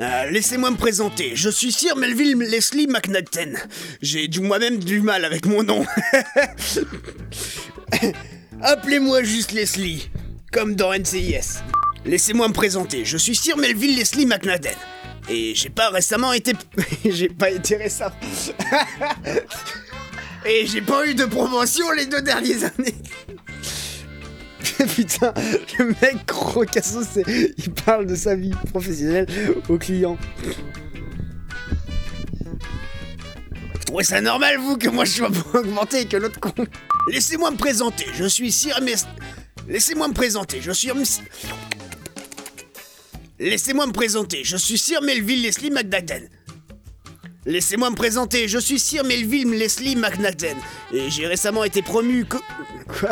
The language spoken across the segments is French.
Euh, Laissez-moi me présenter, je suis Sir Melville Leslie McNaughton. J'ai du moi-même du mal avec mon nom. Appelez-moi juste Leslie, comme dans NCIS. Laissez-moi me présenter, je suis Sir Melville Leslie McNaughton. Et j'ai pas récemment été... j'ai pas été récemment... Et j'ai pas eu de promotion les deux dernières années. Putain, le mec c'est- il parle de sa vie professionnelle aux clients. Vous trouvez ça normal, vous, que moi je sois pas augmenté et que l'autre con Laissez-moi me présenter, je suis Sir Mes... Laissez-moi me présenter, je suis... Laissez-moi me présenter, je suis Sir Melville Leslie McNaughton. Laissez-moi me présenter, je suis Sir Melville Leslie McNaughton. Et j'ai récemment été promu co... Quoi?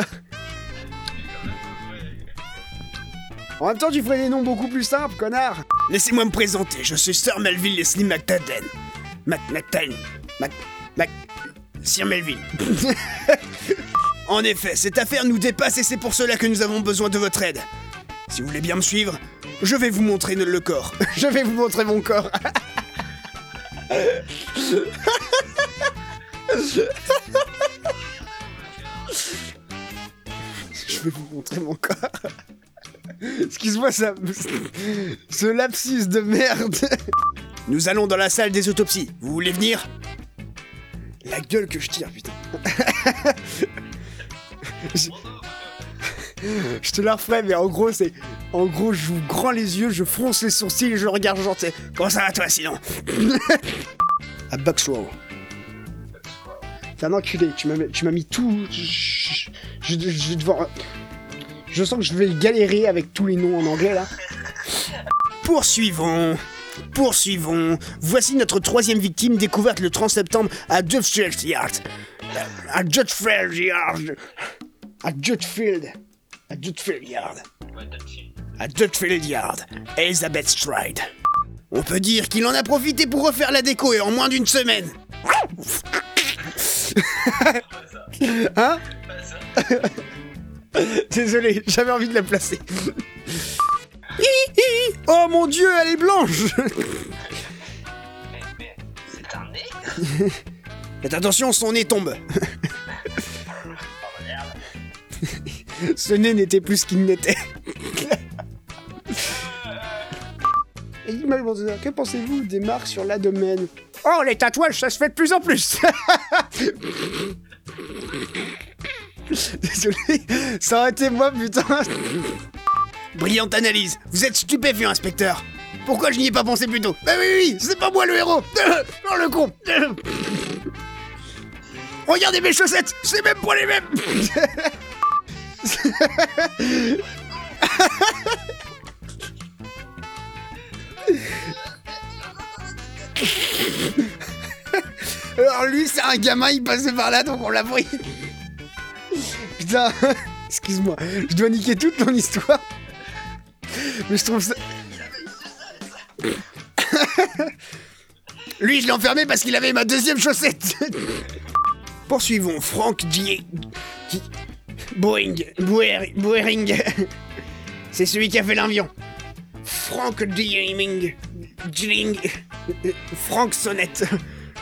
En même temps, tu ferais des noms beaucoup plus simples, connard Laissez-moi me présenter, je suis Sir Melville Leslie McNaughton. McNaughton. Mac... Mac... Sir Melville. en effet, cette affaire nous dépasse et c'est pour cela que nous avons besoin de votre aide. Si vous voulez bien me suivre, je vais vous montrer le corps. je vais vous montrer mon corps. Je vais vous montrer mon corps. Excuse-moi, ça. Ce lapsus de merde. Nous allons dans la salle des autopsies. Vous voulez venir? La gueule que je tire, putain. je... je te la referai, mais en gros, c'est. En gros, je vous grand les yeux, je fronce les sourcils et je regarde genre, tu sais, Comment ça va toi sinon? À Bucksrow. T'es un enculé, tu m'as tu m'as mis tout. Je, je, je- je vais devoir. Je sens que je vais galérer avec tous les noms en anglais là. Poursuivons. Poursuivons. Voici notre troisième victime découverte le 30 septembre à Dutchfield Yard. À Dutchfield Yard. À Dutchfield. À Dutchfield Yard. À Dutchfield Yard. Elizabeth Stride. On peut dire qu'il en a profité pour refaire la déco et en moins d'une semaine. hein? Désolé, j'avais envie de la placer. Oh mon dieu, elle est blanche Mais, mais c'est un nez Faites attention, son nez tombe. Oh merde. Ce nez n'était plus ce qu'il n'était. Que pensez-vous des marques sur l'abdomen Oh, les tatouages, ça se fait de plus en plus Désolé, ça aurait été moi, putain. Brillante analyse, vous êtes stupéfiant, inspecteur. Pourquoi je n'y ai pas pensé plus tôt? Bah oui, oui, c'est pas moi le héros. Oh, le con. Regardez mes chaussettes, c'est même pour les mêmes. Alors lui, c'est un gamin, il passait par là, donc on l'a pris. Excuse-moi, je dois niquer toute ton histoire. Mais je trouve ça... Lui, je l'ai enfermé parce qu'il avait ma deuxième chaussette. Poursuivons Frank G... Boeing. Boering. C'est celui qui a fait l'avion. Frank Dieming. Jling. Frank Sonnette.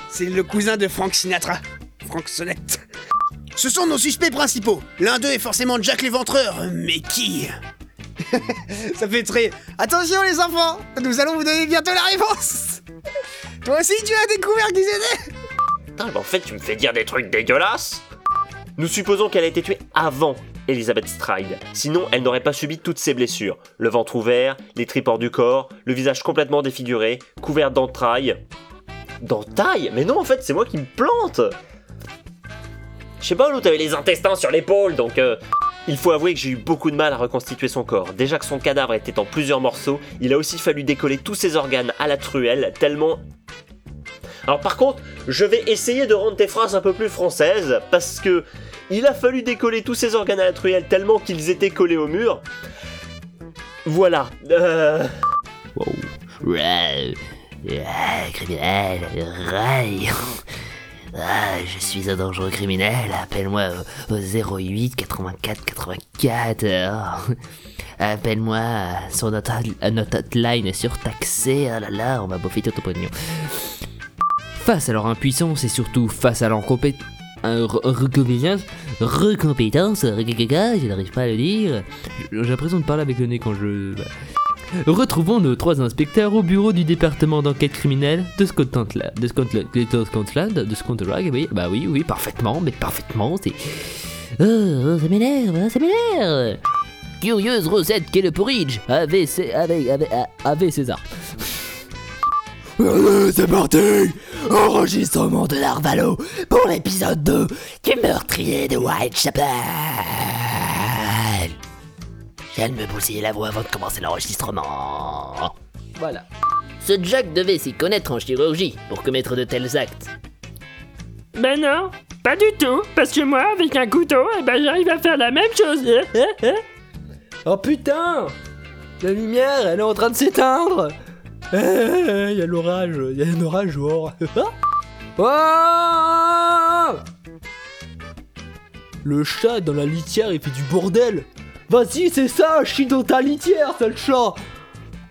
C'est le cousin de Frank Sinatra. Frank Sonnette. Ce sont nos suspects principaux. L'un d'eux est forcément Jack l'éventreur. Mais qui Ça fait très... Attention les enfants Nous allons vous donner bientôt la réponse Toi aussi tu as découvert qui c'était Putain, mais en fait, tu me fais dire des trucs dégueulasses Nous supposons qu'elle a été tuée avant Elizabeth Stride. Sinon, elle n'aurait pas subi toutes ces blessures. Le ventre ouvert, les tripes hors du corps, le visage complètement défiguré, couvert d'entrailles. D'entailles? Mais non, en fait, c'est moi qui me plante sais pas, l'autre avait les intestins sur l'épaule, donc... euh, Il faut avouer que j'ai eu beaucoup de mal à reconstituer son corps. Déjà que son cadavre était en plusieurs morceaux, il a aussi fallu décoller tous ses organes à la truelle, tellement alors par contre, je vais essayer de rendre tes phrases un peu plus françaises, parce que il a fallu décoller tous ces organes à la truelle tellement qu'ils étaient collés au mur. Voilà. Euh... Ouais, criminel. Ah, je suis un dangereux criminel, appelle-moi au, au 08 84 84. oh. Appelle-moi sur notre, notre hotline surtaxée. Ah là là, on va bouffer tout au pognon. Face à leur impuissance et surtout face à leur compé- euh, re- recompétence, recompétence, je n'arrive pas à le dire. J'ai l'impression de parler avec le nez quand je. Retrouvons nos trois inspecteurs au bureau du département d'enquête criminelle de Scotland. De Scotland, de Scotland, de Scotland, oui, bah oui, oui, parfaitement, mais parfaitement, c'est. Oh, oh, ça m'énerve, hein, ça m'énerve. Curieuse recette qu'est le porridge, avec, avec, avec, avec César. Allez, c'est parti Enregistrement de Narvalo pour l'épisode 2 du meurtrier de Whitechapel viens de me bousiller la voix avant de commencer l'enregistrement. Voilà. Ce Jack devait s'y connaître en chirurgie pour commettre de tels actes. Ben non, pas du tout, parce que moi, avec un couteau, eh ben j'arrive à faire la même chose. Oh putain La lumière, elle est en train de s'éteindre Il y a l'orage, il y a un orage genre. Oh Le chat dans la litière, il fait du bordel Vas-y, c'est ça, chie dans ta litière, sale chat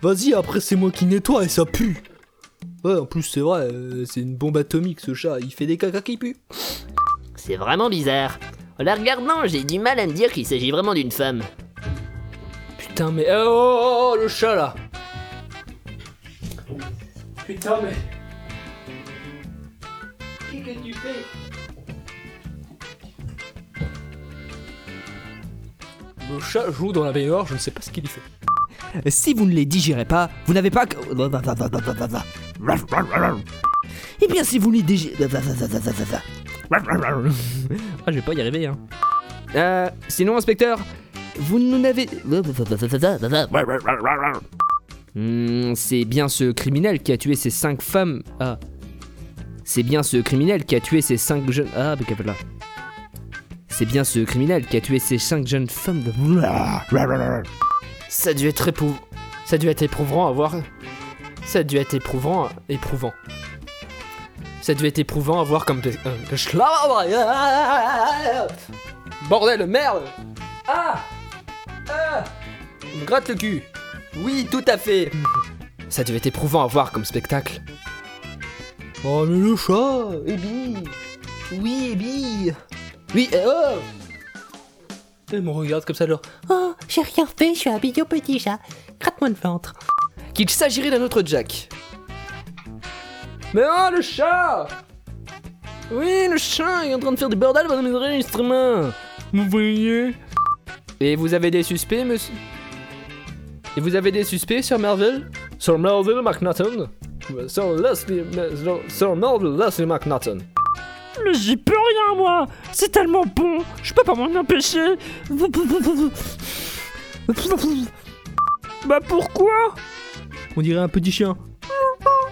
Vas-y, après c'est moi qui nettoie et ça pue Ouais, en plus c'est vrai, euh, c'est une bombe atomique ce chat, il fait des caca qui puent. C'est vraiment bizarre. En la regardant, j'ai du mal à me dire qu'il s'agit vraiment d'une femme. Putain, mais oh, oh, oh, oh, le chat là Putain, mais. Qu'est-ce que tu fais? Le chat joue dans la baignoire, je ne sais pas ce qu'il y fait. Si vous ne les digérez pas, vous n'avez pas que... Eh bien, si vous les digérez... Ah, je vais pas y arriver, hein. Euh, sinon, inspecteur, vous nous n'avez... Hmm, c'est bien ce criminel qui a tué ces cinq femmes... Ah. C'est bien ce criminel qui a tué ces cinq jeunes... Ah, mais là. C'est bien ce criminel qui a tué ces cinq jeunes femmes de... Ça a dû être éprouvant. Ça dû être éprouvant à voir. Ça a dû être éprouvant. Éprouvant. Ça a dû être éprouvant à voir comme. euh, Bordel, merde Ah Ah Il me gratte le cul Oui, tout à fait Ça dû être éprouvant à voir comme spectacle. Oh, mais le chat Ebi Oui, Ebi Oui, eh, oh Elle me regarde comme ça, alors. Oh, j'ai rien fait, je suis un bidon petit chat. Gratte-moi le ventre. qu'il s'agirait d'un autre Jack. Mais oh, le chat Oui, le chat est en train de faire du bordel dans mes enregistrements. Vous voyez? Et vous avez des suspects, monsieur? Et vous avez des suspects, Sir Melville Sir Melville McNaughton Sir Leslie... Sir Melville Leslie McNaughton. Mais j'y peux rien, moi. C'est tellement bon. Je peux pas m'en empêcher. Bah pourquoi? On dirait un petit chien.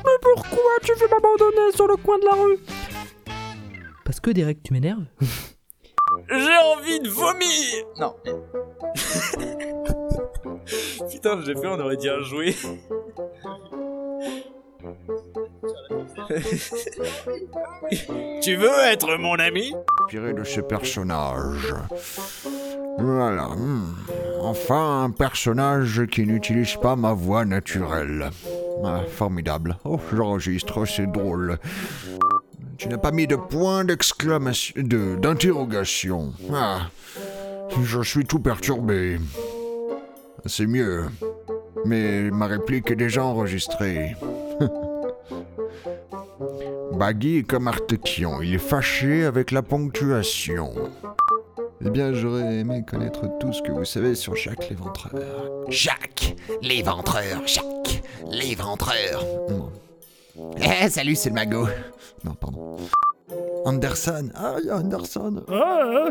Mais pourquoi tu veux m'abandonner sur le coin de la rue? Parce que, Derek, tu m'énerves. J'ai envie de vomir. Non. Putain, j'ai fait, on aurait dit un jouet. Tu veux être mon ami? Inspiré de ce personnage. Voilà. hmm. Enfin, un personnage qui n'utilise pas ma voix naturelle. Ah, formidable. Oh, j'enregistre, c'est drôle. Tu n'as pas mis de point d'exclamation, de, d'interrogation. Ah, je suis tout perturbé. C'est mieux. Mais ma réplique est déjà enregistrée. Baggy est comme Artekion, il est fâché avec la ponctuation. Eh bien, j'aurais aimé connaître tout ce que vous savez sur Jacques Léventreur. Jacques L'éventreur, Jacques L'éventreur. Eh, salut, c'est le magot. Non, pardon. Anderson. Ah, il y a Anderson. Ah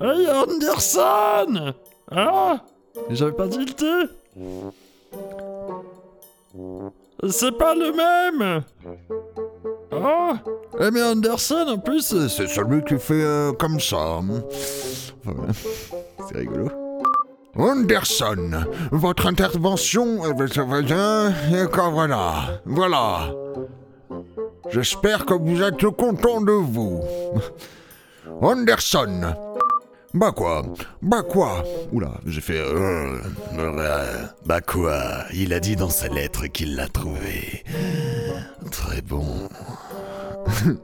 Ah, y a Anderson Ah J'avais pas tilté C'est pas le même Oh Eh, mais Anderson, en plus, c'est celui qui fait euh, comme ça. Voilà. C'est rigolo. Anderson, votre intervention. euh, euh, Voilà. Voilà. J'espère que vous êtes content de vous. Anderson, Bah quoi Bah quoi Oula, j'ai fait... euh, Euh, bah quoi Il a dit dans sa lettre qu'il l'a trouvé. Très bon.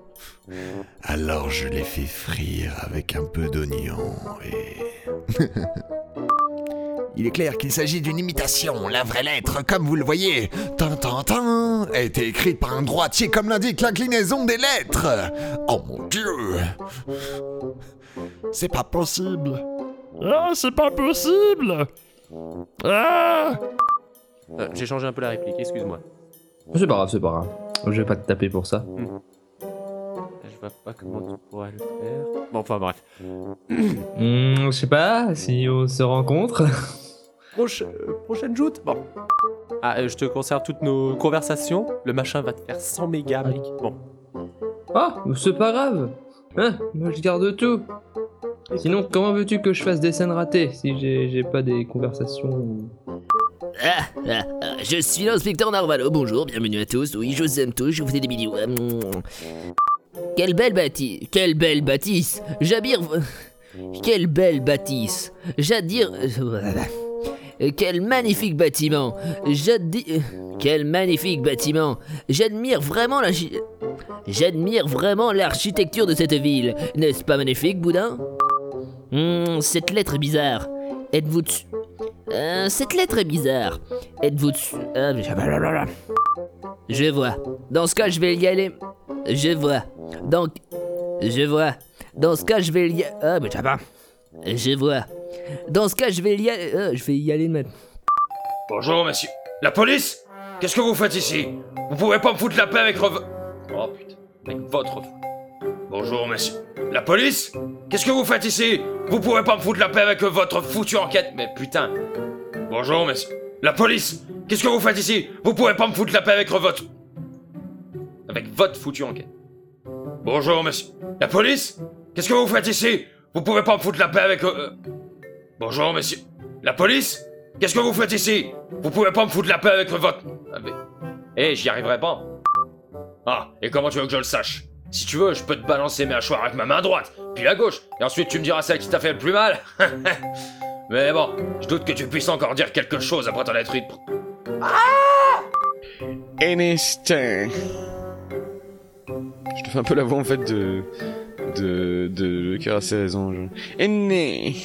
Alors je l'ai fait frire avec un peu d'oignon et... Il est clair qu'il s'agit d'une imitation. La vraie lettre, comme vous le voyez, tin a été écrite par un droitier comme l'indique l'inclinaison des lettres. Oh mon dieu C'est pas possible. Ah, c'est pas possible Ah Euh, J'ai changé un peu la réplique, excuse-moi. C'est pas grave, c'est pas grave. Je vais pas te taper pour ça. Je vois pas comment tu pourrais le faire. Bon, enfin bref. Hmm, je sais pas si on se rencontre. Proche- euh, prochaine joute? Bon. Ah, euh, je te conserve toutes nos conversations. Le machin va te faire 100 mégas, mec. Bon. Ah, c'est pas grave. Hein, moi je garde tout. Sinon, comment veux-tu que je fasse des scènes ratées si j'ai pas des conversations Ah, ah, ah, je suis l'inspecteur Narvalo, bonjour, bienvenue à tous. Oui, je vous aime tous, je vous fais des bisous. Ah. Quelle belle bâtisse, quelle belle bâtisse. J'admire. Quelle belle bâtisse. J'admire. Quel magnifique bâtiment. J'admire. Quel magnifique bâtiment. J'admire vraiment la. J'admire vraiment l'architecture de cette ville. N'est-ce pas magnifique, Boudin? Hmm, Cette lettre est bizarre. Êtes-vous Euh, Cette lettre est bizarre. Êtes-vous Ah, Je vois. Dans ce cas, je vais y aller. Je vois. Donc, je vois. Dans ce cas, je vais y aller. Ah, mais. Je vois. Dans ce cas, je vais y aller. Ah, je vais y aller maintenant. Bonjour, monsieur. La police? Qu'est-ce que vous faites ici? Vous pouvez pas me foutre la paix avec rev... Oh putain, avec votre... Bonjour, monsieur. La police? Qu'est-ce que vous faites ici? Vous pouvez pas me foutre la paix avec votre foutue enquête Mais putain Bonjour, monsieur. La police? Qu'est-ce que vous faites ici? Vous pouvez pas me foutre la paix avec votre... Avec votre foutue enquête. Bonjour, monsieur. La police? Qu'est-ce que vous faites ici? Vous pouvez pas me foutre la paix avec... euh, Bonjour, monsieur. La police? Qu'est-ce que vous faites ici? Vous pouvez pas me foutre la paix avec votre... Ah, mais... Eh, j'y arriverai pas. Ah, et comment tu veux que je le sache? Si tu veux, je peux te balancer mes hachoirs avec ma main droite, puis la gauche, et ensuite tu me diras celle qui t'a fait le plus mal. Mais bon, je doute que tu puisses encore dire quelque chose après t'en être. Un instant. Je te fais un peu la voix en fait de. De. de. Le cœur à 16 anges. Aîné.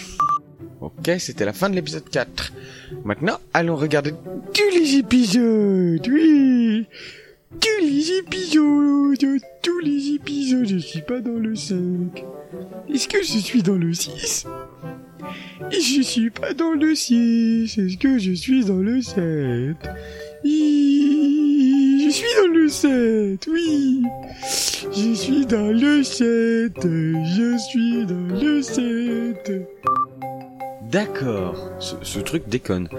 Ok, c'était la fin de l'épisode 4. Maintenant, allons regarder tous les épisodes. Oui. Tous les épisodes. Tous les épisodes. Je suis pas dans le 5. Est-ce que je suis dans le 6 Et je suis pas dans le 6. Est-ce que je suis dans le 7 Je suis dans le 7, oui. Je suis dans le 7. Je suis dans le 7. D'accord. Ce, truc déconne.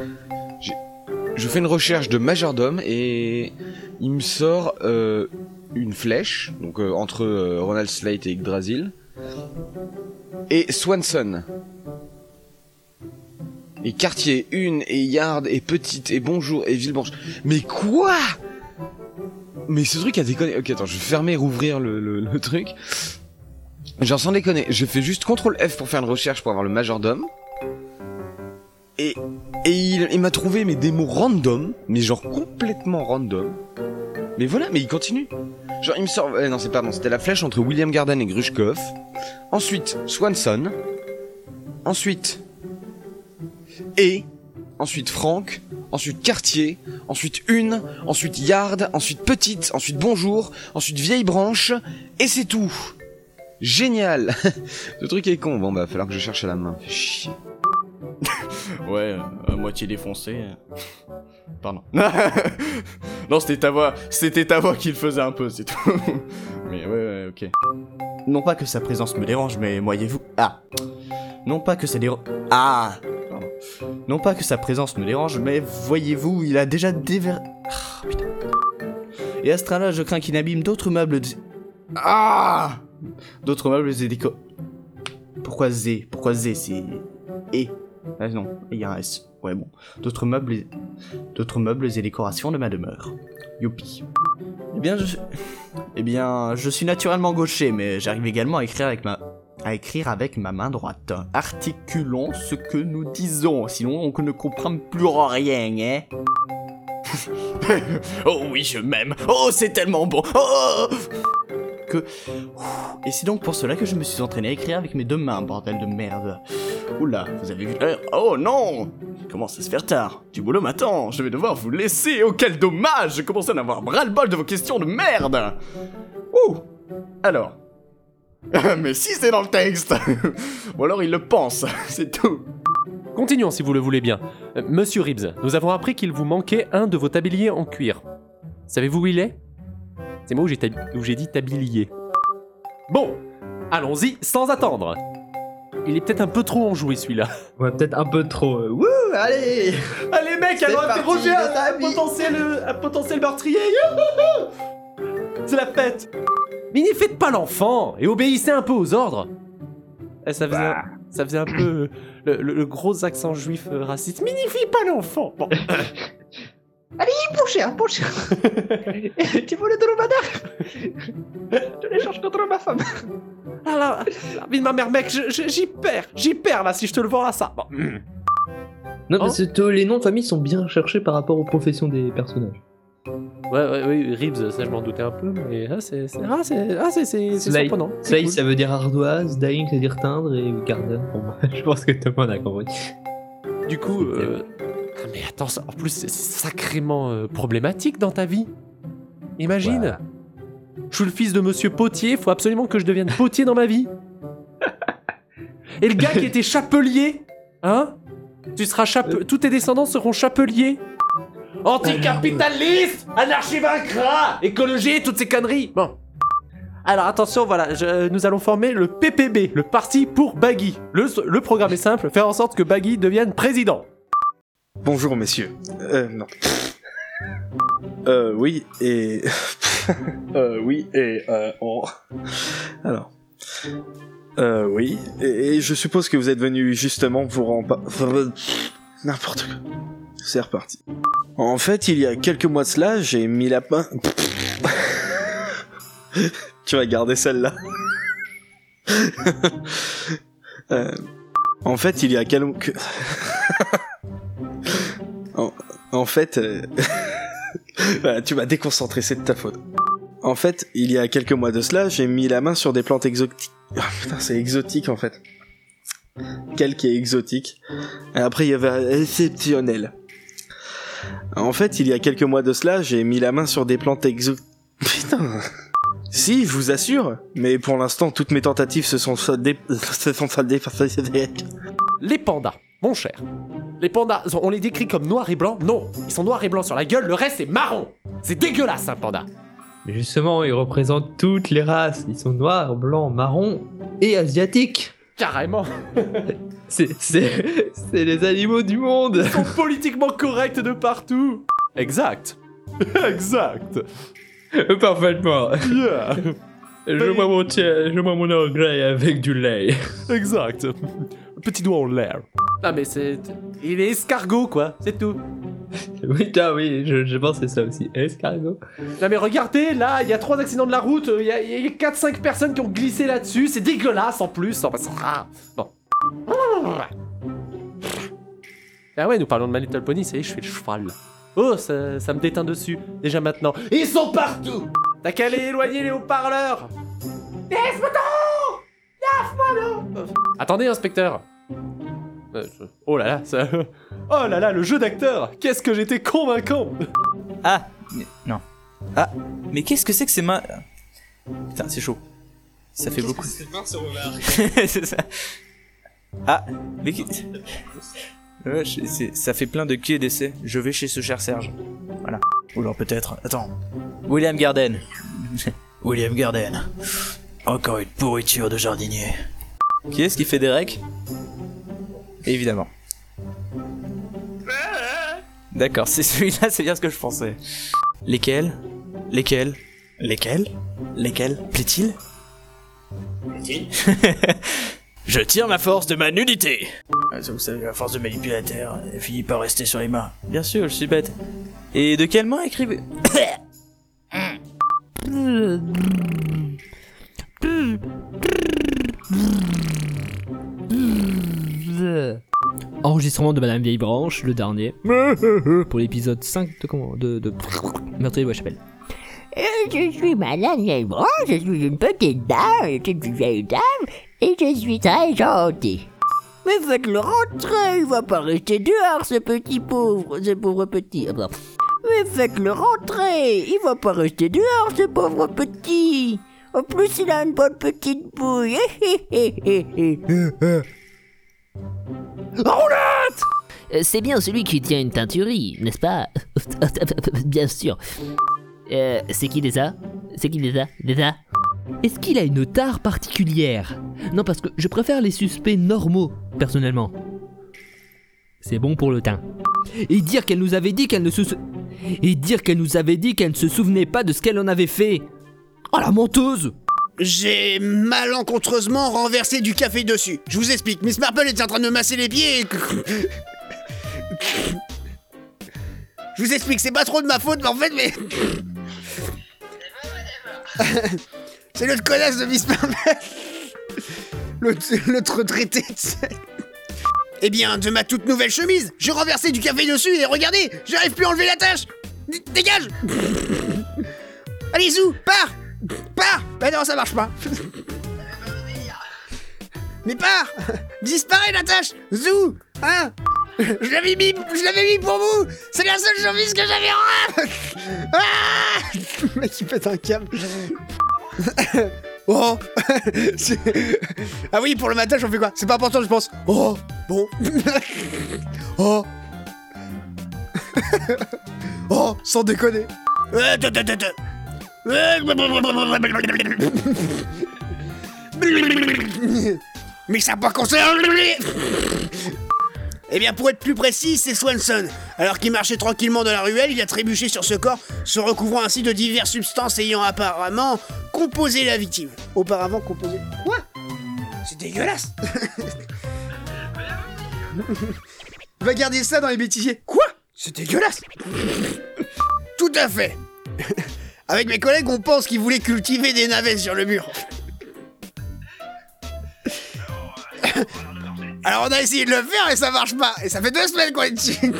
Je fais une recherche de majordome et il me sort euh, une flèche, donc euh, entre euh, Ronald Slate et Yggdrasil, et Swanson. Et quartier, une, et yard, et petite, et bonjour, et Villeblanche. Mais quoi? Mais ce truc a déconné. Ok, attends, je vais fermer et rouvrir le, le, truc. Genre sans déconner, je fais juste CTRL F pour faire une recherche pour avoir le majordome. Et, et il, m'a trouvé mais des mots random, mais genre complètement random. Mais voilà, mais il continue. Genre il me sort... eh non, c'est pardon, c'était la flèche entre William Garden et Grushkov. Ensuite, Swanson. Ensuite... Et... Ensuite Franck. Ensuite Quartier. Ensuite Une. Ensuite Yard. Ensuite Petite. Ensuite Bonjour. Ensuite Vieille Branche. Et c'est tout. Génial Ce truc est con. Bon bah, va falloir que je cherche à la main. Fait chier. Ouais, à moitié défoncé. Pardon. non, c'était ta voix, c'était ta voix qui le faisait un peu, c'est tout. mais ouais, ouais, ok. Non pas que sa présence me dérange, mais voyez-vous. Ah Non pas que ça dérange. Ah. Non pas que sa présence me dérange, mais voyez-vous, il a déjà déver. Ah, putain. Et à ce train-là, je crains qu'il n'abîme d'autres meubles. de- Ah D'autres meubles et déco. Pourquoi Z? Pourquoi Z? C'est. Et. Ah non, il y a un S. Ouais, bon. D'autres meubles et... D'autres meubles et décorations de ma demeure. Youpi. Eh bien, je. Eh bien, je suis naturellement gaucher, mais j'arrive également à écrire avec ma... à écrire avec ma main droite. Articulons ce que nous disons, sinon on ne comprend plus rien, hein Oh oui, je m'aime. Oh, c'est tellement bon. Oh que... Et c'est donc pour cela que je me suis entraîné à écrire avec mes deux mains, bordel de merde. Oula, vous avez vu l'heure Oh non Il commence à se faire tard? Du boulot m'attend. Je vais devoir vous laisser. Oh, quel dommage Je commence à en avoir bras-le-bol de vos questions de merde. Ouh Alors Mais si c'est dans le texte Ou alors il le pense, c'est tout. Continuons si vous le voulez bien. Euh, Monsieur Ribs, nous avons appris qu'il vous manquait un de vos tabliers en cuir. Savez-vous où il est? C'est moi où j'ai tab- où j'ai dit tablier. Bon, allons-y sans attendre. Il est peut-être un peu trop enjoué celui-là. Ouais, peut-être un peu trop. euh, Wouh, allez Allez mec, C'est allons parti, interroger un, les un amis. potentiel, un potentiel meurtrier. C'est la fête. Mais n'y faites pas l'enfant et obéissez un peu aux ordres. Eh, ça faisait, un, ça faisait un peu le, le- le gros accent juif euh, raciste. Mais n'y faites pas l'enfant. Bon. Allez, mon cher, mon cher. tu veux le dromadaire? Je l'échange contre ma femme. Ah là, la vie de ma mère, mec, j'y perds, j'y perds là si je te le vends à ça. Bon. Non, parce que euh, les noms de famille sont bien cherchés par rapport aux professions des personnages. Ouais, ouais, oui, Ribs, ça je m'en doutais un peu, mais ah, c'est ah, c'est ah, surprenant. Slade, cool. ça veut dire ardoise, dying, ça veut dire teindre, et garden. Bon, je pense que tout le monde a compris. Du coup, euh, ah, mais attends, ça- en plus c'est sacrément euh, problématique dans ta vie. Imagine. Je suis le fils de Monsieur Potier, faut absolument que je devienne potier dans ma vie. Et le gars qui était chapelier, hein? Tu seras chape... Tous tes descendants seront chapeliers. Anticapitaliste, anarchie vaincra, écologie, toutes ces conneries. Bon. Alors attention, voilà, nous allons former le PPB, le parti pour Baggy. Le, programme est simple, faire en sorte que Baggy devienne président. Bonjour messieurs. Euh, non. Euh, oui, et... euh, oui, et... Euh, on... Alors... Euh, oui, et, je suppose que vous êtes venu justement pour en... N'importe quoi. C'est reparti. En fait, il y a quelques mois de cela, j'ai mis la main... tu vas garder celle-là. Euh, en fait, il y a quelques... En, fait, euh, voilà, tu m'as déconcentré, c'est de ta faute. En fait, il y a quelques mois de cela, j'ai mis la main sur des plantes exotiques. Ah, putain, c'est exotique en fait. Quel qui est exotique. Et après, il y avait exceptionnel. En fait, il y a quelques mois de cela, j'ai mis la main sur des plantes exotiques. Putain. Si, je vous assure. Mais pour l'instant, toutes mes tentatives se sont soldées. se sont soldées par Les pandas, mon cher. Les pandas, on les décrit comme noirs et blancs Non, ils sont noirs et blancs sur la gueule, le reste est marron. C'est dégueulasse un panda. Mais justement, ils représentent toutes les races. Ils sont noirs, blancs, marrons et asiatiques. Carrément. C'est, les animaux du monde. Ils sont politiquement corrects de partout. Exact. exact. Parfaitement. Yeah. Je bois mon je bois mon avec du lait. Exact. Petit doigt en l'air. Ah mais c'est... Il est escargot quoi, c'est tout. Oui, ah oui, je, je pense que c'est ça aussi. Escargot. Non mais regardez, là, il y a trois accidents de la route, il y a, il y a 4-5 personnes qui ont glissé là-dessus, c'est dégueulasse en plus. Ah, Bon. Ah ouais, nous parlons de My Little Pony, ça y est, je fais le cheval. Oh, ça, ça me déteint dessus, déjà maintenant. Ils sont partout T'as qu'à aller éloigner les haut-parleurs Attendez, inspecteur Euh, je- Oh là là, ça... Oh là là, le jeu d'acteur Qu'est-ce que j'étais convaincant Ah, mais- non. Ah, mais qu'est-ce que c'est que ces mains Putain, c'est chaud. Ça fait beaucoup. c'est ça. Ah, mais. Ouais, ça fait plein de quais d'essai. Je vais chez ce cher Serge. Voilà. Ou alors peut-être. Attends. William Garden. William Garden. Encore une pourriture de jardinier. Qui est-ce qui fait des recs? Évidemment. D'accord, c'est celui-là, c'est bien ce que je pensais. Lesquels? Lesquels? Lesquels? Lesquels? Plaît-il? Plaît-il? Je tire ma force de ma nudité Ah, Vous savez, la force de manipuler la terre, elle finit par rester sur les mains. Bien sûr, je suis bête. Et de quelle main écrivez enregistrement de Madame Vieille Branche, le dernier. Pour l'épisode 5 de comment De. de... Meurtrier de la chapelle. Euh, Je suis Madame Vieille Branche, je suis une petite dame, une petite vieille dame, et je suis très gentille. Mais faites-le rentrer, il va pas rester dehors, ce petit pauvre, ce pauvre petit. Mais faites-le rentrer, il va pas rester dehors, ce pauvre petit. En plus, il a une bonne petite bouille. Roulette Euh, C'est bien celui qui tient une teinturie, n'est-ce pas? Bien sûr. Euh, c'est qui déjà C'est qui déjà Déjà Est-ce qu'il a une tare particulière? Non, parce que je préfère les suspects normaux, personnellement. C'est bon pour le teint. Et dire qu'elle nous avait dit qu'elle ne se... sou- Et dire qu'elle nous avait dit qu'elle ne se souvenait pas de ce qu'elle en avait fait. Oh la menteuse J'ai malencontreusement renversé du café dessus. Je vous explique, Miss Marple était en train de me masser les pieds et... Je vous explique, c'est pas trop de ma faute, mais en fait, mais... c'est l'autre connasse de Miss Marple. L'autre retraité, sais. Eh bien, de ma toute nouvelle chemise, j'ai renversé du café dessus et regardez, j'arrive plus à enlever la tache D- Dégage Allez, Zou, pars Pars Bah non, ça marche pas. Mais pars Disparaît la tâche Zou Hein Je l'avais mis, je l'avais mis pour vous C'est la seule chemise que j'avais en Ah Le mec il pète un câble. Oh Ah oui, pour le matin, j'en fais quoi? C'est pas important, je pense. Oh Bon. oh Oh Sans déconner. Mais ça pas concerné Eh bien, pour être plus précis, c'est Swanson. Alors qu'il marchait tranquillement dans la ruelle, il a trébuché sur ce corps, se recouvrant ainsi de diverses substances ayant apparemment composé la victime. Auparavant composé. Quoi? C'est dégueulasse Va garder ça dans les bêtisiers. Quoi? C'est dégueulasse Tout à fait Avec mes collègues, on pense qu'ils voulaient cultiver des navets sur le mur. Alors on a essayé de le faire et ça marche pas. Et ça fait deux semaines qu'on est dessus.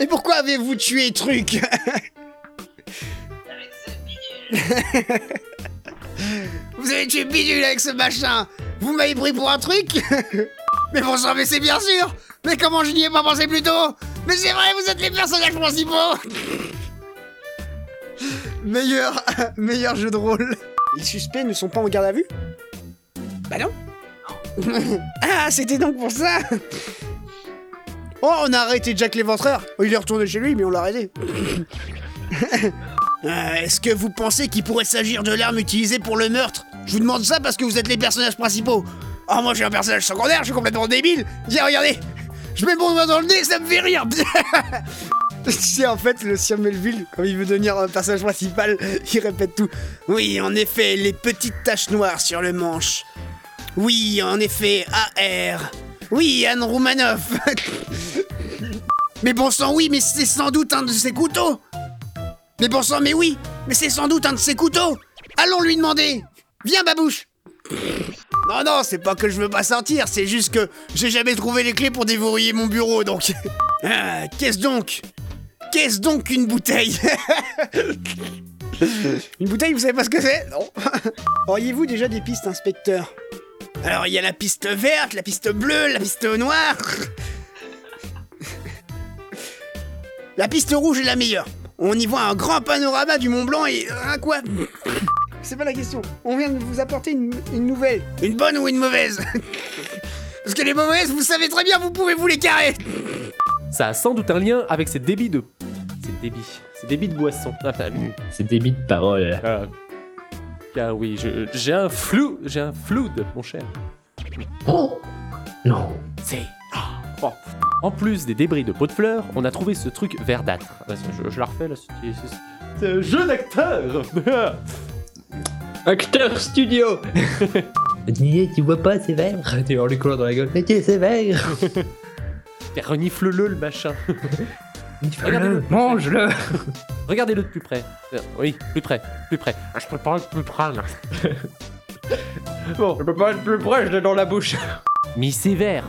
Et pourquoi avez-vous tué Truc? Vous avez tué Bidule avec ce machin Vous m'avez pris pour un truc? Mais bon sang, mais c'est bien sûr Mais comment je n'y ai pas pensé plus tôt? Mais c'est vrai, vous êtes les personnages principaux Meilleur, meilleur jeu de rôle. Les suspects ne sont pas en garde à vue? Bah non. ah, c'était donc pour ça Oh, on a arrêté Jack l'éventreur. Oh, il est retourné chez lui, mais on l'a arrêté. Euh, Est-ce que vous pensez qu'il pourrait s'agir de l'arme utilisée pour le meurtre? Je vous demande ça parce que vous êtes les personnages principaux. Oh, moi, je suis un personnage secondaire, je suis complètement débile. Tiens, regardez. Je mets mon doigt dans le nez, ça me fait rire. Tu sais, en fait, le sien Melville, quand il veut devenir un personnage principal, il répète tout. Oui, en effet, les petites taches noires sur le manche. Oui, en effet, AR. Oui, Anne Roumanoff. mais bon sang, oui, mais c'est sans doute un de ses couteaux. Mais bon sang, mais oui, mais c'est sans doute un de ses couteaux. Allons lui demander. Viens, babouche. Non, non, c'est pas que je veux pas sortir, c'est juste que j'ai jamais trouvé les clés pour déverrouiller mon bureau, donc... Ah, qu'est-ce donc? Qu'est-ce donc une bouteille Une bouteille, vous savez pas ce que c'est Non. Auriez-vous déjà des pistes, inspecteur Alors, il y a la piste verte, la piste bleue, la piste noire. La piste rouge est la meilleure. On y voit un grand panorama du Mont Blanc et... Hein, quoi C'est pas la question. On vient de vous apporter une, une nouvelle. Une bonne ou une mauvaise Parce que les mauvaises, vous savez très bien, vous pouvez vous les carrer Ça a sans doute un lien avec ces débits de. Ces débits. Ces débits de boisson. Ah, t'as lu. C'est débit de parole. Ah. Car oui, j'ai un flou. J'ai un flou de mon cher. Oh Non. C'est. Ah, oh. En plus des débris de pots de fleurs, on a trouvé ce truc verdâtre. Ah, Je, je la refais là. c'est- un jeu d'acteur Acteur studio Nier, tu vois pas, c'est vert? Tu vas lui coller dans la gueule. Mais c'est vert. Renifle-le le machin. Regardez-le, mange-le Regardez-le de plus près. Euh, Oui, plus près, plus près. Ah, je peux pas être plus près là. Bon, je peux pas être plus près, je l'ai dans la bouche. Mais c'est vert.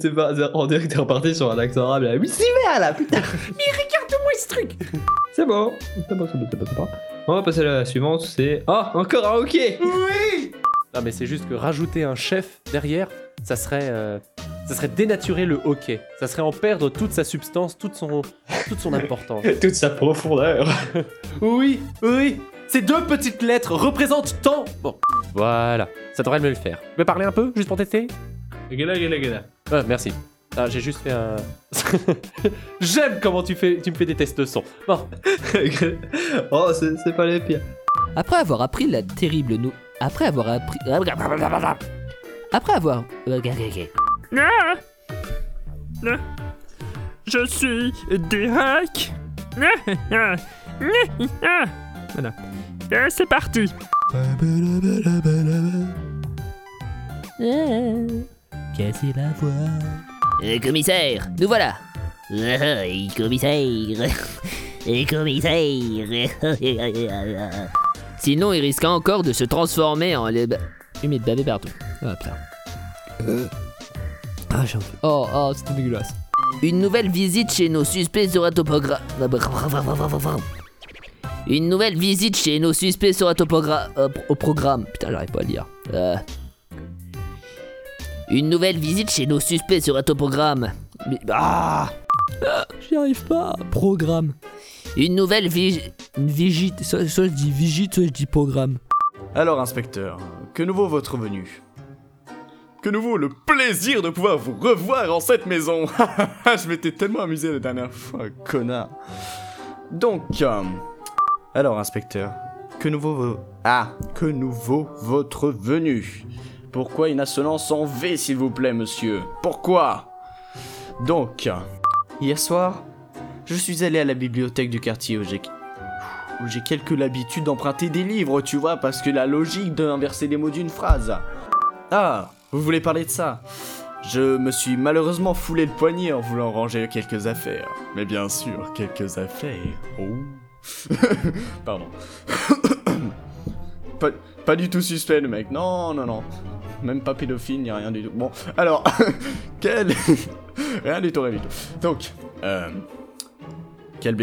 C'est pas, on dirait que t'es reparti sur un accent arabe là. Oui, c'est vrai là, putain. Mais regarde-moi ce truc. C'est bon. C'est bon, c'est bon, c'est bon, c'est bon. On va passer à la suivante, c'est. Oh, encore un hockey Oui Non mais c'est juste que rajouter un chef derrière, ça serait, euh, ça serait dénaturer le hockey. Ça serait en perdre toute sa substance, toute son, toute son importance. Toute sa profondeur. oui, oui. Ces deux petites lettres représentent tant. Bon, voilà. Ça devrait me le faire. Me parler un peu, juste pour tester? Gala, gala, gala. Ah, merci. Ah, j'ai juste fait un. J'aime comment tu fais, tu me fais des tests de son. Bon. oh, c'est pas les pires. Après avoir appris la terrible nou... Après avoir appris... Après avoir... Ah. Je suis Derek. Ah. Voilà. Euh, c'est parti. Casser la voix. Euh, commissaire, nous voilà. Ah, commissaire. Et commissaire. Sinon, il risque encore de se transformer en les humide bavé partout. Ah putain. Ah, j'en Oh, oh, c'était dégueulasse. Une nouvelle visite chez nos suspects sera au programme. Une nouvelle visite chez nos suspects sera au, progra- euh, au programme. Putain, j'arrive pas à le dire. Euh. Une nouvelle visite chez nos suspects sera au programme. Mais- Ah Ah, J'y arrive pas. Programme. Une nouvelle visite. Soit, soit je dis visite, soit je dis programme. Alors, inspecteur, que nouveau votre venue? Que nouveau le plaisir de pouvoir vous revoir en cette maison? Je m'étais tellement amusé la dernière fois, connard. Donc, euh, alors, inspecteur, que nouveau vo- Ah, que nouveau votre venue? Pourquoi une assonance en V, s'il vous plaît, monsieur? Pourquoi? Donc, hier soir, je suis allé à la bibliothèque du quartier où j'ai quelque l'habitude d'emprunter des livres, tu vois, parce que la logique d'inverser les mots d'une phrase. Ah, vous voulez parler de ça? Je me suis malheureusement foulé le poignet en voulant ranger quelques affaires. Mais bien sûr, quelques affaires. Oh. Pardon. pas, du tout suspect, le mec. Non, non, non. Même pas pédophile, ni rien du tout. Bon, alors, quel... rien du tout, rien du tout. Donc, euh... Quelle.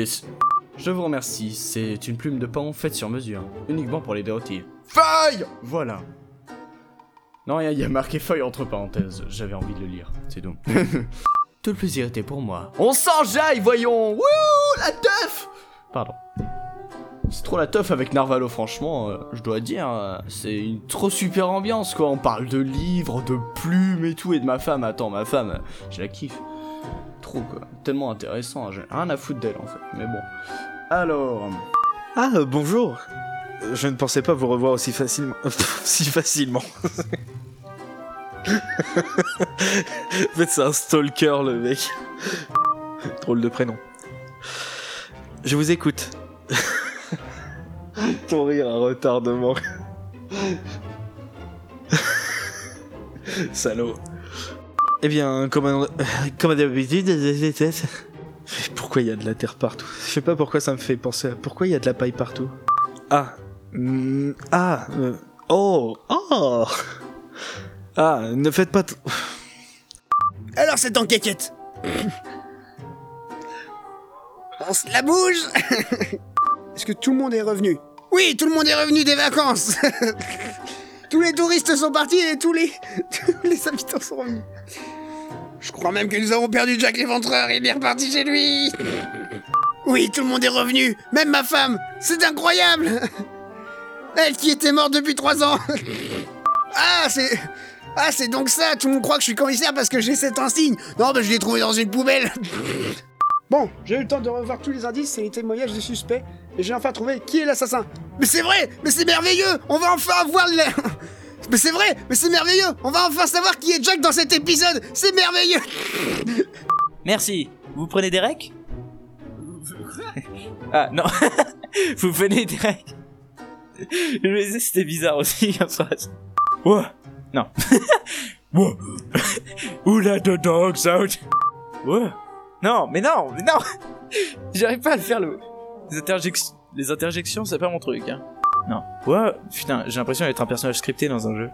Je vous remercie, c'est une plume de paon faite sur mesure, uniquement pour les dérotilles. Feuille Voilà. Non, il y, a- il y a marqué feuille entre parenthèses, j'avais envie de le lire, c'est donc. Tout le plaisir était pour moi. On s'enjaille, voyons Wouh La teuf Pardon. C'est trop la teuf avec Narvalo, franchement, euh, je dois dire, euh, c'est une trop super ambiance, quoi. On parle de livres, de plumes et tout, et de ma femme. Attends, ma femme, je la kiffe. Trop, quoi. Tellement intéressant, j'ai rien à foutre d'elle, en fait. Mais bon. Alors... Ah, euh, bonjour. Je ne pensais pas vous revoir aussi facilement. si facilement. en fait, c'est un stalker, le mec. Drôle de prénom. Je vous écoute. Ton rire à retardement. Salaud. Eh bien, comme, un- comme d'habitude, pourquoi il y a de la terre partout? Je sais pas pourquoi ça me fait penser à pourquoi il y a de la paille partout? Ah, hmm, ah, euh, oh, oh, ah, ne faites pas. Alors c'est en quéquette. On se la bouge Est-ce que tout le monde est revenu? Oui, tout le monde est revenu des vacances Tous les touristes sont partis et tous les, tous les habitants sont revenus. Je crois même que nous avons perdu Jack l'éventreur, il est reparti chez lui. Oui, tout le monde est revenu, même ma femme C'est incroyable. Elle qui était morte depuis trois ans. Ah, c'est... Ah, c'est donc ça, tout le monde croit que je suis commissaire parce que j'ai cet insigne. Non, bah je l'ai trouvé dans une poubelle. Bon, j'ai eu le temps de revoir tous les indices et les témoignages des suspects, et j'ai enfin trouvé qui est l'assassin. Mais c'est vrai Mais c'est merveilleux On va enfin avoir le... Mais c'est vrai Mais c'est merveilleux On va enfin savoir qui est Jack dans cet épisode C'est merveilleux Merci. Vous prenez des recs? Ah non. Vous prenez des recs? Je me disais c'était bizarre aussi comme phrase. Ouais. Non. Ouais. Oula the dogs out? Ouais. Non, mais non, mais non. J'arrive pas à le faire le. Les interjections, les interjections, c'est pas mon truc. Hein. Non. Ouais. Putain, j'ai l'impression d'être un personnage scripté dans un jeu.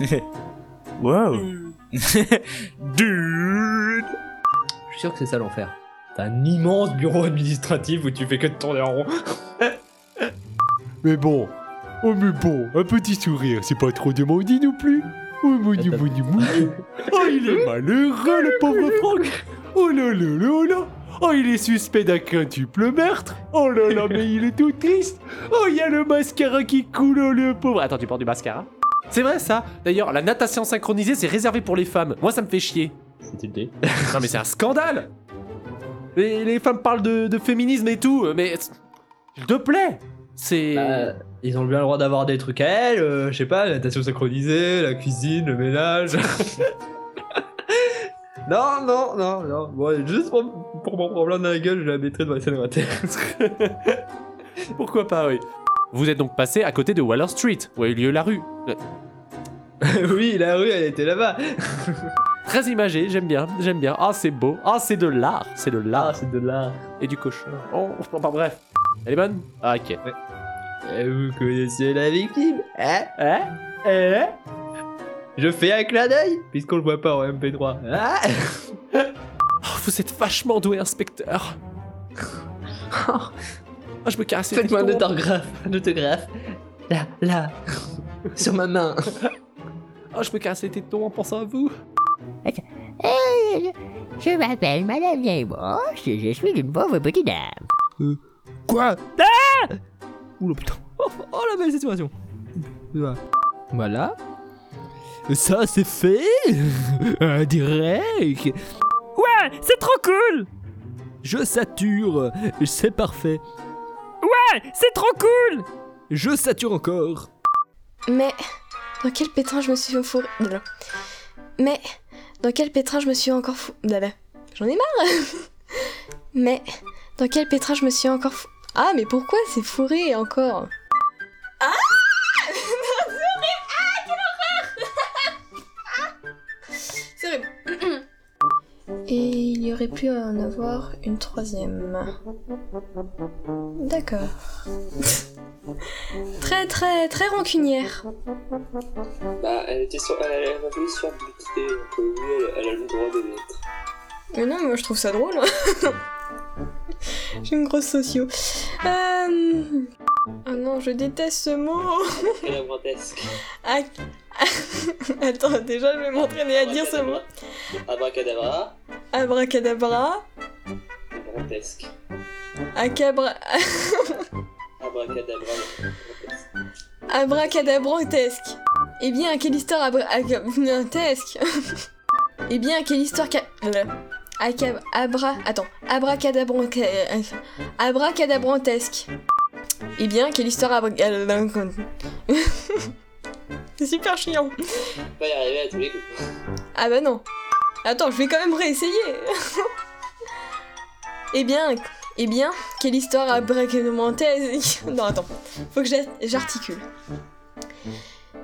wow. Dude Je suis sûr que c'est ça l'enfer. T'as un immense bureau administratif où tu fais que de tourner en rond. Mais bon, oh mais bon, un petit sourire, c'est pas trop demandé non plus. Oh mon dieu, mon dieu, mon dieu. Oh, il est malheureux, le pauvre Franck. Oh là là là là. Oh, il est suspect d'un quintuple meurtre. Oh là là, mais il est tout triste. Oh, il y a le mascara qui coule, oh, le pauvre. Attends, tu portes du mascara C'est vrai ça D'ailleurs, la natation synchronisée, c'est réservé pour les femmes. Moi, ça me fait chier. C'est une idée. Non, mais c'est un scandale les, les femmes parlent de, de féminisme et tout, mais. S'il te plaît C'est. Bah, ils ont bien le droit d'avoir des trucs à elles, euh, je sais pas, la natation synchronisée, la cuisine, le ménage. non, non, non, non. Bon, juste pour, pour m'en prendre plein dans la gueule, je la mettrai devant la scène Pourquoi pas, oui. Vous êtes donc passé à côté de Waller Street, où a eu lieu la rue. Euh, oui, la rue, elle était là-bas. Très imagé, j'aime bien, j'aime bien. Ah, c'est beau. Ah, c'est de l'art, c'est de l'art. Ah, c'est de l'art. Et du cochon. Oh, enfin bref. Elle est bonne? Ah, ok. Et vous connaissez la victime Hein? Hein? Hein Je fais un clin d'œil, puisqu'on le voit pas en MP3. Hein Oh, vous êtes vachement doué, inspecteur. Oh, je me casse les Faites-moi un tétons. autographe, un autographe. Là, là, sur ma main. Oh, je me casse les tétons en pensant à vous. Eh, je m'appelle Madame Vieille-Broche et je suis une pauvre petite dame. Quoi? Ah Oula putain. Oh, oh, la belle situation. Voilà. Ça c'est fait. Un direct. Ouais, c'est trop cool. Je sature. C'est parfait. Ouais, c'est trop cool. Je sature encore. Mais dans quel pétrin je me suis fourré Blablabla. Mais dans quel pétrin je me suis encore fou. J'en ai marre. Mais dans quel pétrin je me suis encore fou Ah mais pourquoi c'est fourré encore? Il y aurait pu en avoir une troisième. D'accord. très très très rancunière. Bah, elle était sur. Elle, elle m'a voulu se faire buter, donc euh, oui, elle, elle a le droit de l'être. Mais non, moi je trouve ça drôle. J'ai une grosse socio. Euh... Oh non, je déteste ce mot. Ah, Attends, déjà je vais m'entraîner à dire ce mot. Abracadabra. Abracadabra. Brantesque. Acabra... Abracadabra. Abracadabrantesque. Eh bien, quelle histoire abracadabrantesque Eh bien, quelle histoire ca... acab- Abra... Attends. Abracadabrante... euh, Abracadabrantesque. Eh bien, quelle histoire abra... C'est super chiant. Pas y arriver à tous les coups. Ah bah non. Attends, je vais quand même réessayer. eh bien, eh bien, quelle histoire abracadabrantesque. non, attends. Faut que j'a- j'articule.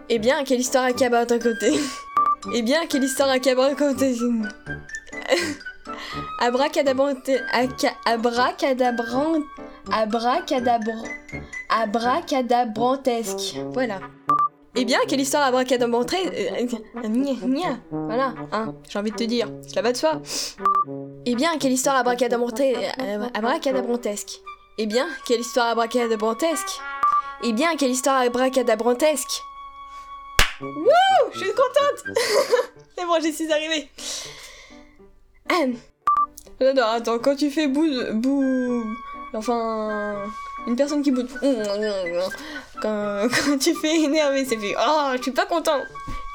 Eh bien, quelle histoire à côté. Eh bien, quelle histoire à côté. Abracadabrante... aca- Abracadabrant... Abracadabran... Abracadabrantesque. Voilà. Eh bien, quelle histoire abracadabrantesque... euh, gna. Voilà, hein, j'ai envie de te dire. Cela va de soi. Eh bien, quelle histoire abracadabrantesque... euh, abracadabrantesque. Eh bien, quelle histoire abracadabrantesque. Eh bien, quelle histoire abracadabrantesque. Wouh Je suis contente C'est bon, j'y suis arrivée. Ahem. J'adore, attends, quand tu fais bout... bout... Enfin... Une personne qui boude... Quand, quand tu fais énerver, c'est fait... Oh, je suis pas content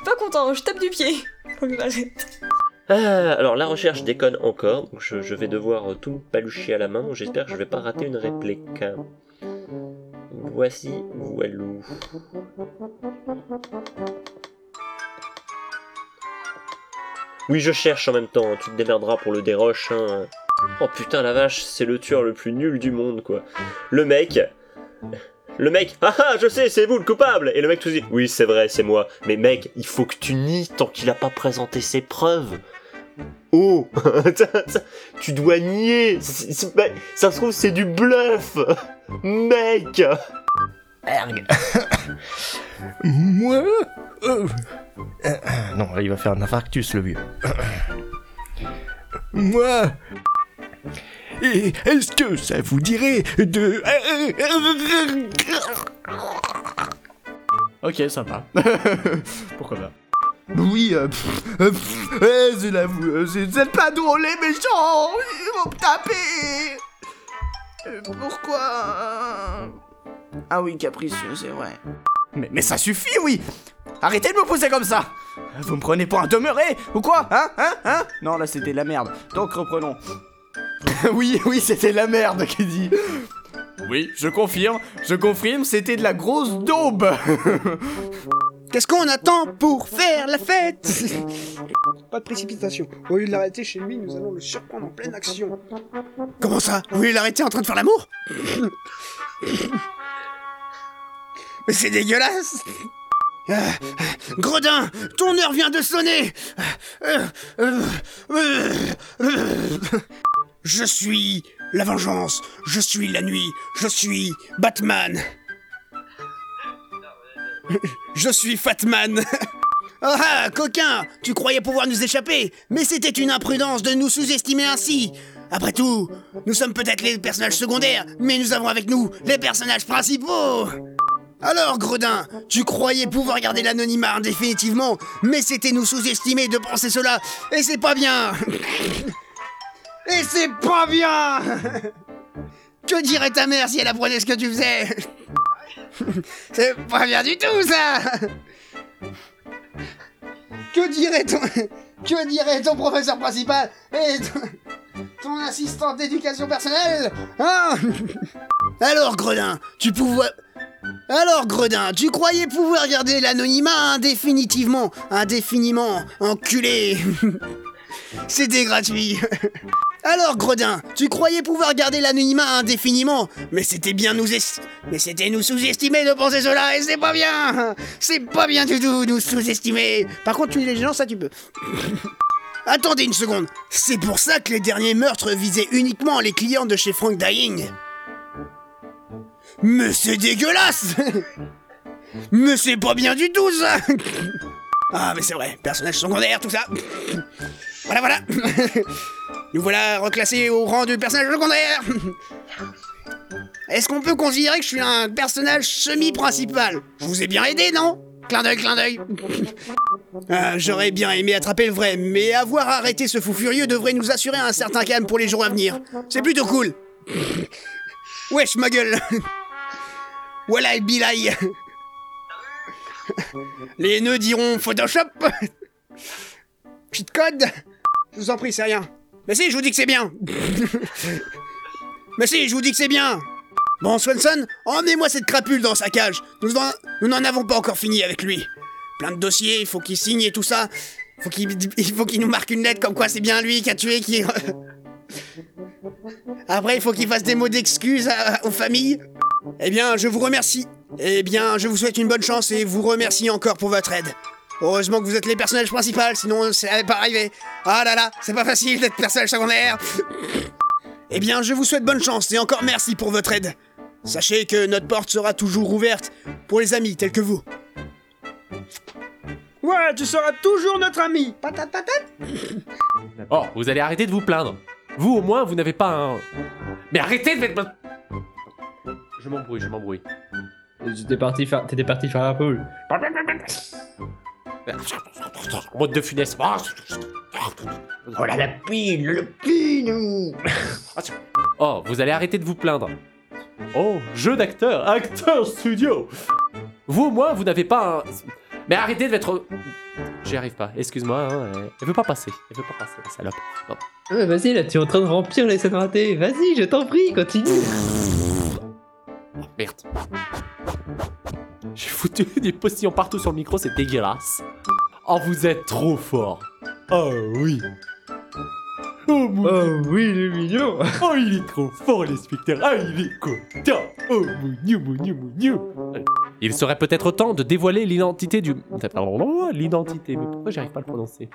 pas content, je tape du pied. Ah, alors la recherche déconne encore, donc je, vais devoir euh, tout me palucher à la main, j'espère que je vais pas rater une réplique. Voici Walou. Oui, je cherche en même temps, tu te démerderas pour le déroche. Hein. Oh putain, la vache, c'est le tueur le plus nul du monde, quoi. Le mec. Le mec, ah ah, je sais, c'est vous le coupable Et le mec te dit, oui, c'est vrai, c'est moi. Mais mec, il faut que tu nies tant qu'il a pas présenté ses preuves. Oh Tu dois nier Ça se trouve, c'est du bluff Mec Moi Euh, euh, non, là, il va faire un infarctus, le vieux. Moi Et est-ce que ça vous dirait de... Ok, sympa. Pourquoi pas Oui, euh, pff, euh, pff, euh, c'est la vous, euh, êtes pas drôle, les méchants Ils vont me taper Pourquoi? Ah oui, capricieux, c'est vrai. Mais, mais ça suffit, oui Arrêtez de me pousser comme ça Vous me prenez pour un demeuré ou quoi Hein Hein Hein? Non, là c'était la merde. Donc reprenons. oui, oui, c'était la merde qui dit. Oui, je confirme, je confirme, c'était de la grosse daube Qu'est-ce qu'on attend pour faire la fête? Pas de précipitation. Au lieu de l'arrêter chez lui, nous allons le surprendre en pleine action. Comment ça? Vous voulez l'arrêter en train de faire l'amour? Mais c'est dégueulasse Ah, Gredin, ton heure vient de sonner Euh, euh, euh, euh. Je suis la vengeance, je suis la nuit, je suis Batman. Je suis Fatman. Ah ah, coquin Tu croyais pouvoir nous échapper, mais c'était une imprudence de nous sous-estimer ainsi. Après tout, nous sommes peut-être les personnages secondaires, mais nous avons avec nous les personnages principaux. Alors, Gredin, tu croyais pouvoir garder l'anonymat définitivement, mais c'était nous sous-estimer de penser cela, et c'est pas bien Et c'est pas bien. Que dirait ta mère si elle apprenait ce que tu faisais C'est pas bien du tout, ça. Que dirait ton... Que dirait ton professeur principal et ton, assistant d'éducation personnelle Hein Alors, Gredin, tu pouvais... Alors, Gredin, tu croyais pouvoir garder l'anonymat indéfinitivement Indéfiniment, enculé C'était gratuit. Alors, Gredin, tu croyais pouvoir garder l'anonymat indéfiniment Mais c'était bien nous est... Mais c'était nous sous-estimer de penser cela, et c'est pas bien. C'est pas bien du tout, nous sous-estimer. Par contre, tu es les gens, ça tu peux. Attendez une seconde. C'est pour ça que les derniers meurtres visaient uniquement les clients de chez Frank Dying Mais c'est dégueulasse. Mais c'est pas bien du tout, ça. Ah, mais c'est vrai, personnage secondaire, tout ça Voilà, voilà. Nous voilà reclassés au rang du personnage secondaire. Est-ce qu'on peut considérer que je suis un personnage semi-principal? Je vous ai bien aidé, non? Clin d'œil, clin d'œil. Ah, J'aurais bien aimé attraper le vrai, mais avoir arrêté ce fou furieux devrait nous assurer un certain calme pour les jours à venir. C'est plutôt cool. Wesh, ma gueule. Voilà et bilaï. Les nœuds diront Photoshop. Cheat code Je vous en prie, c'est rien. Mais si, je vous dis que c'est bien Mais si, je vous dis que c'est bien Bon, Swanson, emmenez-moi cette crapule dans sa cage. Nous en- nous n'en avons pas encore fini avec lui. Plein de dossiers, il faut qu'il signe et tout ça. Faut qu'il, il faut qu'il nous marque une lettre comme quoi c'est bien lui qui a tué, qui... Après, il faut qu'il fasse des mots d'excuses aux familles. Eh bien, je vous remercie. Eh bien, je vous souhaite une bonne chance et vous remercie encore pour votre aide. Heureusement que vous êtes les personnages principaux, sinon ça n'allait pas arriver. Ah là là, c'est pas facile d'être personnage secondaire. Eh bien, je vous souhaite bonne chance et encore merci pour votre aide. Sachez que notre porte sera toujours ouverte pour les amis tels que vous. Ouais, tu seras toujours notre ami. Patate, patate. Oh, vous allez arrêter de vous plaindre. Vous, au moins, vous n'avez pas un. Mais arrêtez de mettre. Je m'embrouille, je m'embrouille. T'étais parti faire, t'étais parti faire la poule. Mode de funeste. Oh là, la pile, le pile Oh, vous allez arrêter de vous plaindre. Oh, jeu d'acteur, acteur studio. Vous, au moins, vous n'avez pas un. Mais arrêtez de mettre. J'y arrive pas, excuse-moi. hein, elle- veut pas passer. Elle veut pas passer, la salope. Non. Ouais, vas-y, là, tu es en train de remplir les scènes ratées. Vas-y, je t'en prie, continue. Merde. J'ai foutu des postillons partout sur le micro, c'est dégueulasse. Oh, vous êtes trop fort. Oh oui. Oh mon Oh oui, le mignon. Oh, il est trop fort, l'inspecteur. Ah, il est content. Oh, mougnou, mougnou, mougnou. Il serait peut-être temps de dévoiler l'identité du... L'identité, mais pourquoi j'arrive pas à le prononcer?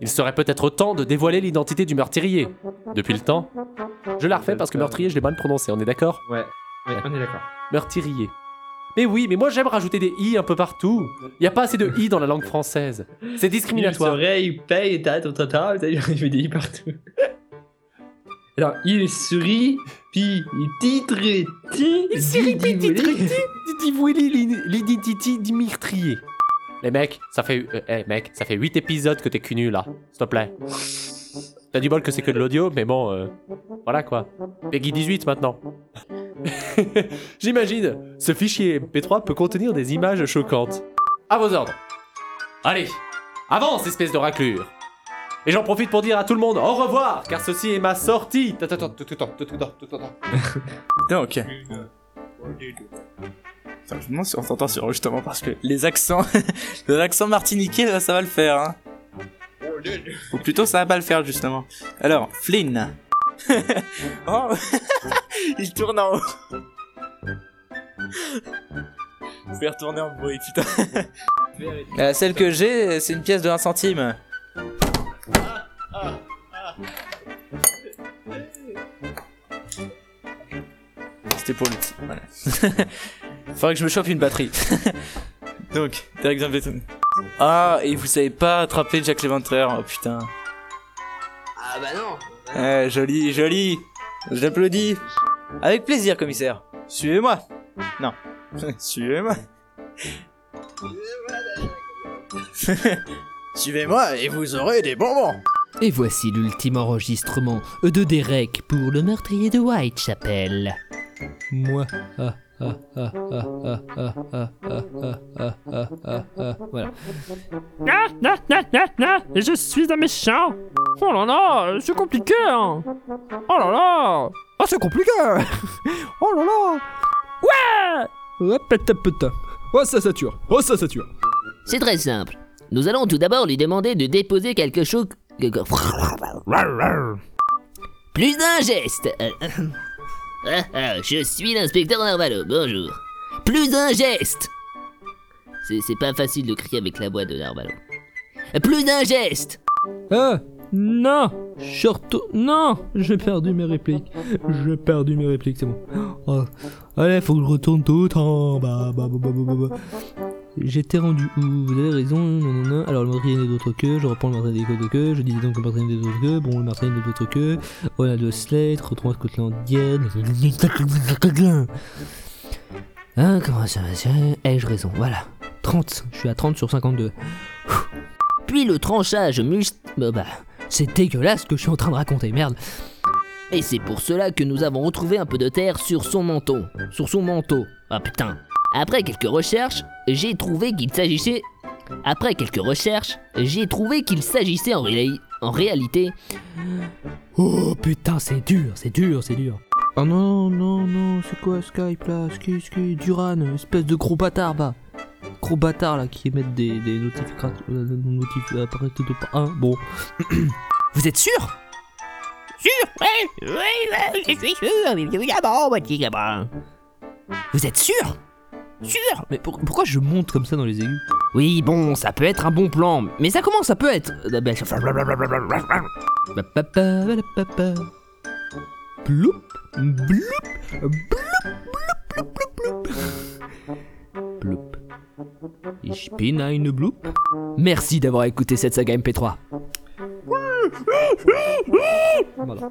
Il serait peut-être temps de dévoiler l'identité du meurtrier. Depuis le temps Je la refais parce que meurtrier, je l'ai mal prononcé, on est d'accord? Ouais, ouais, on est d'accord. Meurtrier. Mais oui, mais moi j'aime rajouter des i un peu partout. Il y a pas assez de i dans la langue française. C'est discriminatoire. Il serait, il paye, ta, ta, ta, ta, ta, il met des i partout. Alors, il sourit, puis il titre, ti, Il sourit, puis titre, l'identité du meurtrier. Les mecs, ça fait, euh, eh, mec, ça fait 8 épisodes que t'es cul nu là, s'il te plaît. T'as du bol que c'est que de l'audio, mais bon, euh, voilà quoi. Peggy 18 maintenant. J'imagine, ce fichier MP3 peut contenir des images choquantes. À vos ordres. Allez, avance espèce de raclure. Et j'en profite pour dire à tout le monde au revoir, car ceci est ma sortie. Attends, attends, attends, attends, attends, attends, attends. Non, ok. Enfin, je me demande si on t'entend sur justement parce que les accents, l'accent martiniquais, là, ça va le faire. Hein. Ou plutôt, ça va pas le faire justement. Alors, Flynn. oh, il tourne en haut. Vous pouvez retourner en bruit, putain. Euh, celle que j'ai, c'est une pièce de 1 centime. C'était pour le. Faudrait que je me chauffe une batterie. Donc, exemple, tout. Ah, et vous savez pas attraper Jack l'Éventreur, oh putain. Ah bah non Eh, joli, joli. J'applaudis. Avec plaisir, commissaire. Suivez-moi. Non. Suivez-moi. Suivez-moi et vous aurez des bonbons. Et voici l'ultime enregistrement de Derek pour le meurtrier de Whitechapel. Moi, ah, voilà. Ah, ah, ah, ah, ah, je suis un méchant. Oh là là, c'est compliqué. Hein. Oh là là. Ah, c'est compliqué. oh là là. Ouais. Hop, hop, hop, Oh, ça sature. Oh, ça sature. C'est très simple. Nous allons tout d'abord lui demander de déposer quelque chose. Plus d'un geste. Ah, ah, je suis l'inspecteur Narvalo, bonjour. Plus d'un geste. C'est pas facile de crier avec la voix de Narvalo. Plus d'un geste. Ah Non Short... Non J'ai perdu mes répliques. J'ai perdu mes répliques, c'est bon. Oh. Allez, faut que je retourne tout en bas. Bah, bah, bah. J'étais rendu où Vous avez raison, nanana. Alors le meurtrier n'est d'autre que, je reprends le meurtrier des d'autre que, je disais donc le meurtrier n'est d'autre que, bon le meurtrier n'est d'autre que, on a de Slate, retrouve Scotland Yard. Ah, comment ça va Ai-je raison Voilà. 30, je suis à 30 sur 52. Puis le tranchage mus... Bah, bah, c'est dégueulasse ce que je suis en train de raconter, merde. Et c'est pour cela que nous avons retrouvé un peu de terre sur son menton. Sur son manteau. Ah putain. Après quelques recherches, j'ai trouvé qu'il s'agissait... Après quelques recherches, j'ai trouvé qu'il s'agissait en, réa- en réalité... Oh putain, c'est dur, c'est dur, c'est dur. Oh non, non, non, c'est quoi Skype là? Ski, ski, Duran, espèce de gros bâtard là. Gros bâtard là qui émettent des, des notifications. Euh, notif, pas. Hein, bon. Vous êtes sûr? Sûr Oui, oui, je suis sûr, évidemment, évidemment. Vous êtes sûr? Sûr Mais pour- pourquoi je monte comme ça dans les aigus? Oui, bon, ça peut être un bon plan, mais ça comment ça peut être? Bloup, bloup, bloup, bloup, bloup, bloup. Ich bin ein Bloup. Merci d'avoir écouté cette saga MP3. Voilà.